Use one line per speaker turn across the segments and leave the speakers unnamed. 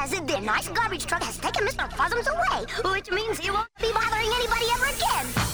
as the nice garbage truck has taken Mr.
Fuzzums away, which means he won't be bothering anybody ever again.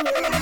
Oh,